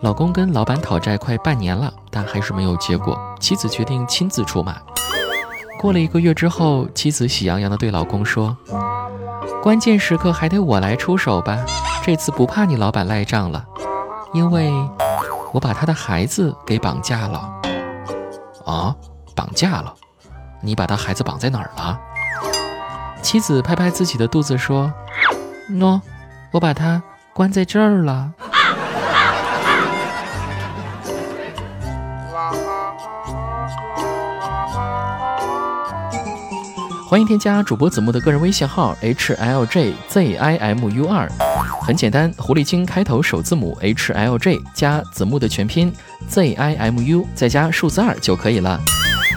老公跟老板讨债快半年了，但还是没有结果。妻子决定亲自出马。过了一个月之后，妻子喜洋洋地对老公说：“关键时刻还得我来出手吧？这次不怕你老板赖账了，因为我把他的孩子给绑架了。”啊，绑架了？你把他孩子绑在哪儿了？妻子拍拍自己的肚子说：“喏，我把他关在这儿了。”欢迎添加主播子木的个人微信号 h l j z i m u 二，很简单，狐狸精开头首字母 h l j 加子木的全拼 z i m u，再加数字二就可以了。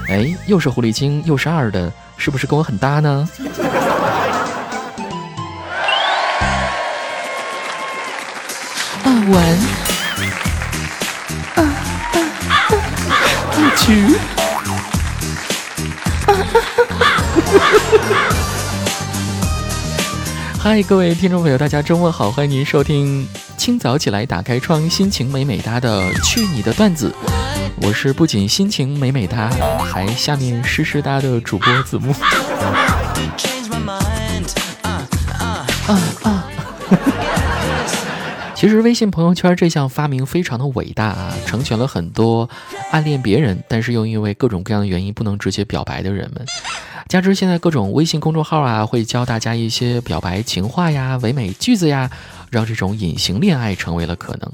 哎，又是狐狸精又是二的，是不是跟我很搭呢？啊完，啊啊啊！去。嗨，各位听众朋友，大家周末好，欢迎您收听清早起来打开窗，心情美美哒的去你的段子。我是不仅心情美美哒，还下面湿湿哒的主播子木。啊 啊！其实微信朋友圈这项发明非常的伟大啊，成全了很多暗恋别人，但是又因为各种各样的原因不能直接表白的人们。加之现在各种微信公众号啊，会教大家一些表白情话呀、唯美句子呀，让这种隐形恋爱成为了可能。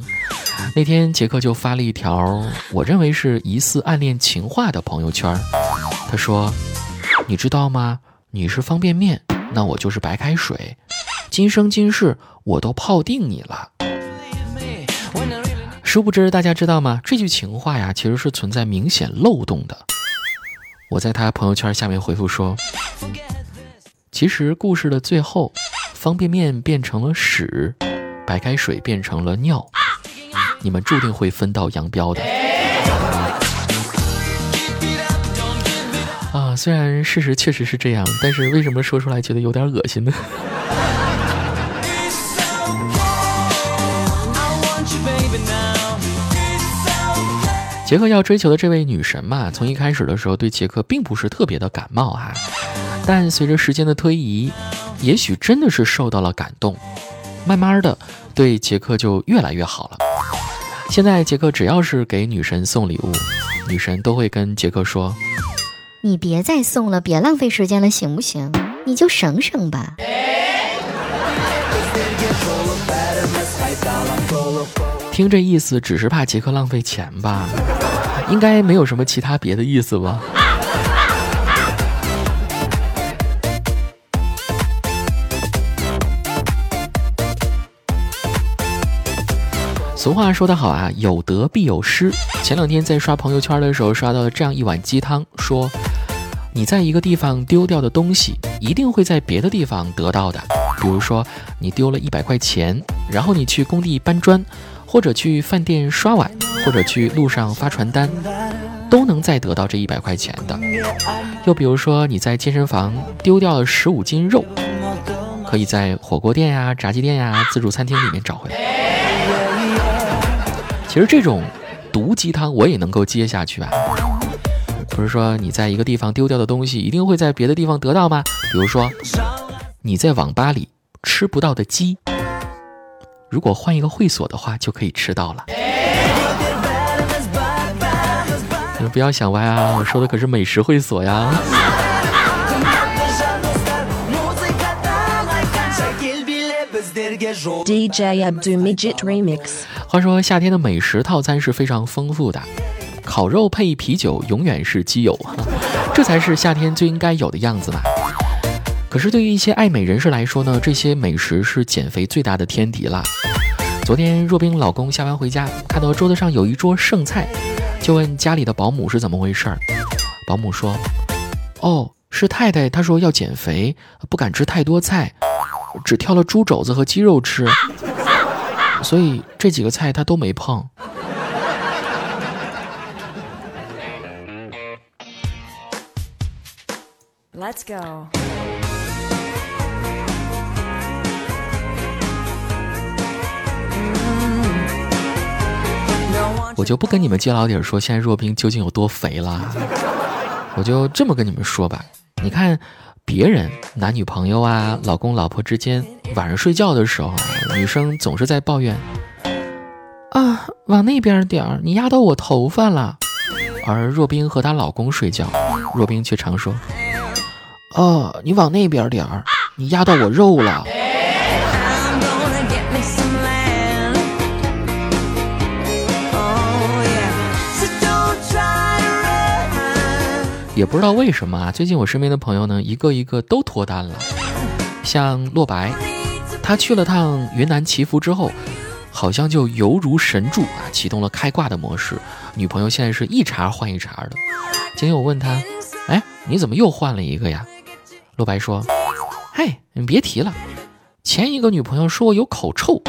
那天杰克就发了一条我认为是疑似暗恋情话的朋友圈，他说：“你知道吗？你是方便面，那我就是白开水，今生今世我都泡定你了。”殊不知，大家知道吗？这句情话呀，其实是存在明显漏洞的。我在他朋友圈下面回复说：“其实故事的最后，方便面变成了屎，白开水变成了尿，你们注定会分道扬镳的。”啊，虽然事实确实是这样，但是为什么说出来觉得有点恶心呢？杰克要追求的这位女神嘛，从一开始的时候对杰克并不是特别的感冒哈，但随着时间的推移，也许真的是受到了感动，慢慢的对杰克就越来越好了。现在杰克只要是给女神送礼物，女神都会跟杰克说：“你别再送了，别浪费时间了，行不行？你就省省吧。”听这意思，只是怕杰克浪费钱吧？应该没有什么其他别的意思吧？俗话说得好啊，有得必有失。前两天在刷朋友圈的时候，刷到了这样一碗鸡汤，说你在一个地方丢掉的东西，一定会在别的地方得到的。比如说，你丢了一百块钱，然后你去工地搬砖。或者去饭店刷碗，或者去路上发传单，都能再得到这一百块钱的。又比如说你在健身房丢掉了十五斤肉，可以在火锅店呀、炸鸡店呀、自助餐厅里面找回来。其实这种毒鸡汤我也能够接下去啊。不是说你在一个地方丢掉的东西，一定会在别的地方得到吗？比如说你在网吧里吃不到的鸡。如果换一个会所的话，就可以吃到了。你们不要想歪啊，我说的可是美食会所呀。DJ Abdul Midget Remix。话说夏天的美食套餐是非常丰富的，烤肉配啤酒永远是基友，这才是夏天最应该有的样子嘛。可是对于一些爱美人士来说呢，这些美食是减肥最大的天敌了。昨天若冰老公下班回家，看到桌子上有一桌剩菜，就问家里的保姆是怎么回事儿。保姆说：“哦，是太太，她说要减肥，不敢吃太多菜，只挑了猪肘子和鸡肉吃，所以这几个菜她都没碰。” Let's go. 我就不跟你们揭老底儿说现在若冰究竟有多肥了，我就这么跟你们说吧。你看，别人男女朋友啊、老公老婆之间晚上睡觉的时候，女生总是在抱怨啊，往那边点儿，你压到我头发了。而若冰和她老公睡觉，若冰却常说，哦，你往那边点儿，你压到我肉了。也不知道为什么啊，最近我身边的朋友呢，一个一个都脱单了。像洛白，他去了趟云南祈福之后，好像就犹如神助啊，启动了开挂的模式。女朋友现在是一茬换一茬的。今天我问他，哎，你怎么又换了一个呀？洛白说，嗨，你别提了，前一个女朋友说我有口臭，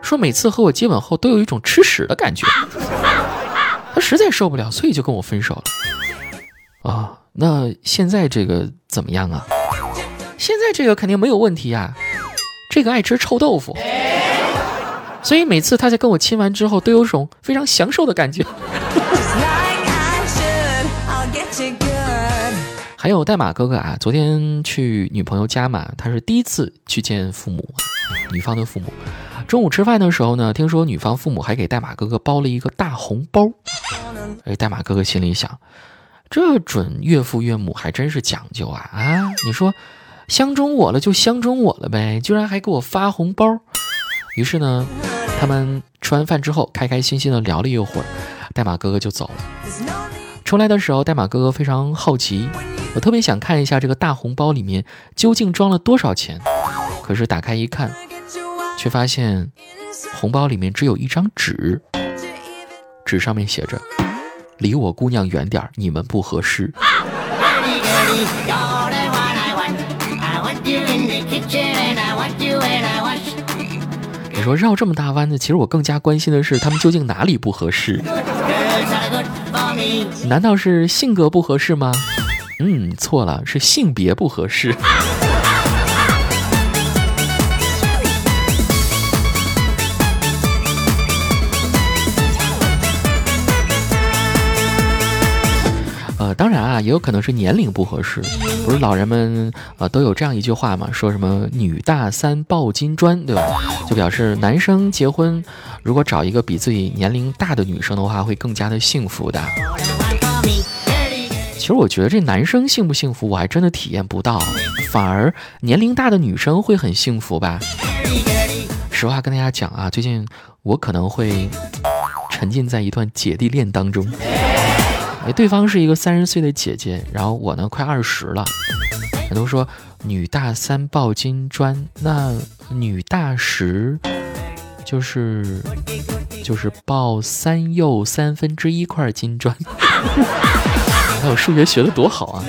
说每次和我接吻后都有一种吃屎的感觉，他实在受不了，所以就跟我分手了。啊，那现在这个怎么样啊？现在这个肯定没有问题呀，这个爱吃臭豆腐，所以每次他在跟我亲完之后，都有种非常享受的感觉。还有代码哥哥啊，昨天去女朋友家嘛，他是第一次去见父母，女方的父母。中午吃饭的时候呢，听说女方父母还给代码哥哥包了一个大红包，哎，代码哥哥心里想。这准岳父岳母还真是讲究啊啊！你说相中我了就相中我了呗，居然还给我发红包。于是呢，他们吃完饭之后，开开心心的聊了一会儿，代码哥哥就走了。出来的时候，代码哥哥非常好奇，我特别想看一下这个大红包里面究竟装了多少钱。可是打开一看，却发现红包里面只有一张纸，纸上面写着。离我姑娘远点儿，你们不合适。你说绕这么大弯子，其实我更加关心的是他们究竟哪里不合适？难道是性格不合适吗？嗯，错了，是性别不合适。当然啊，也有可能是年龄不合适。不是老人们啊都有这样一句话嘛，说什么“女大三抱金砖”，对吧？就表示男生结婚如果找一个比自己年龄大的女生的话，会更加的幸福的。其实我觉得这男生幸不幸福，我还真的体验不到，反而年龄大的女生会很幸福吧。实话跟大家讲啊，最近我可能会沉浸在一段姐弟恋当中。哎，对方是一个三十岁的姐姐，然后我呢快二十了。人都说女大三抱金砖，那女大十就是就是抱三又三分之一块金砖。还有数学学的多好啊！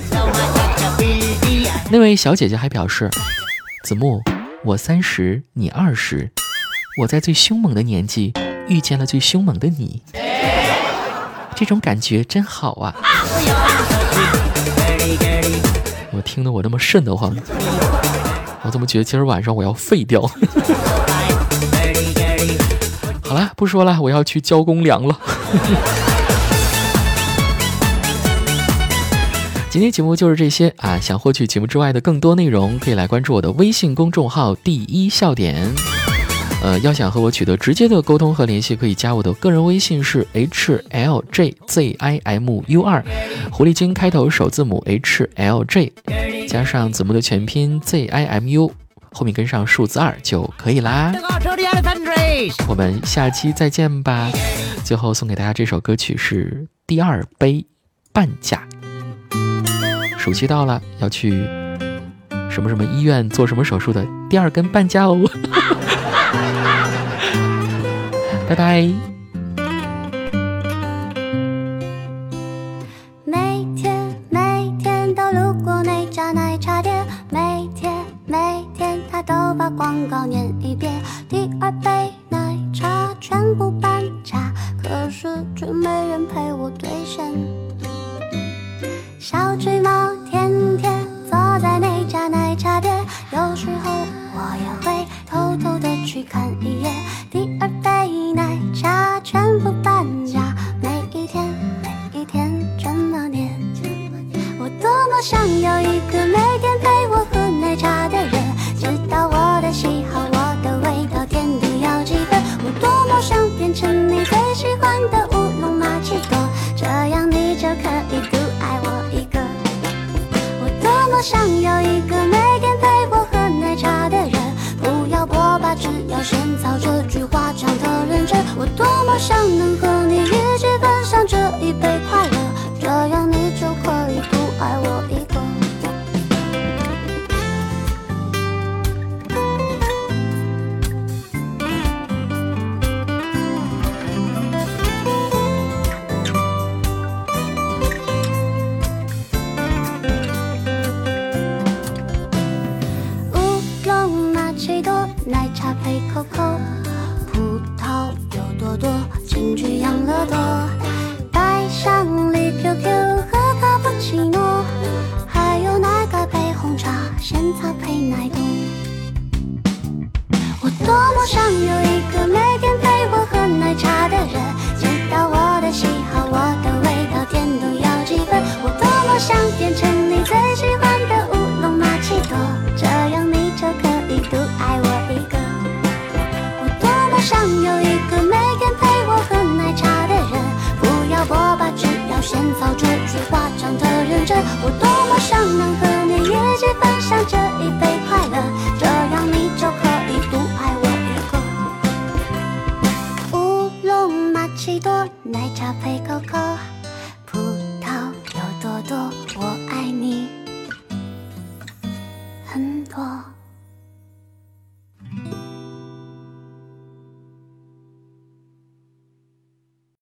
那位小姐姐还表示，子木，我三十，你二十，我在最凶猛的年纪遇见了最凶猛的你。这种感觉真好啊！我听得我那么瘆得慌，我怎么觉得今儿晚上我要废掉？好了，不说了，我要去交公粮了。今天节目就是这些啊！想获取节目之外的更多内容，可以来关注我的微信公众号“第一笑点”。呃，要想和我取得直接的沟通和联系，可以加我的个人微信是 h l j z i m u 二，狐狸精开头首字母 h l j，加上子木的全拼 z i m u，后面跟上数字二就可以啦。我们下期再见吧。最后送给大家这首歌曲是第二杯半价。暑期到了，要去什么什么医院做什么手术的第二根半价哦。拜拜。每天每天都路过那家奶茶店，每天每天他都把广告念一遍。第二杯奶茶全部半价，可是却没人陪我兑现。想能和你一起分享这一杯快乐，这样你就可以独爱我一个。乌龙玛奇朵，奶茶配可可，去养乐多，白香梨 QQ 和卡布奇诺，还有奶盖配红茶，仙草配奶冻。我多么想有一个每天陪我喝奶茶的人，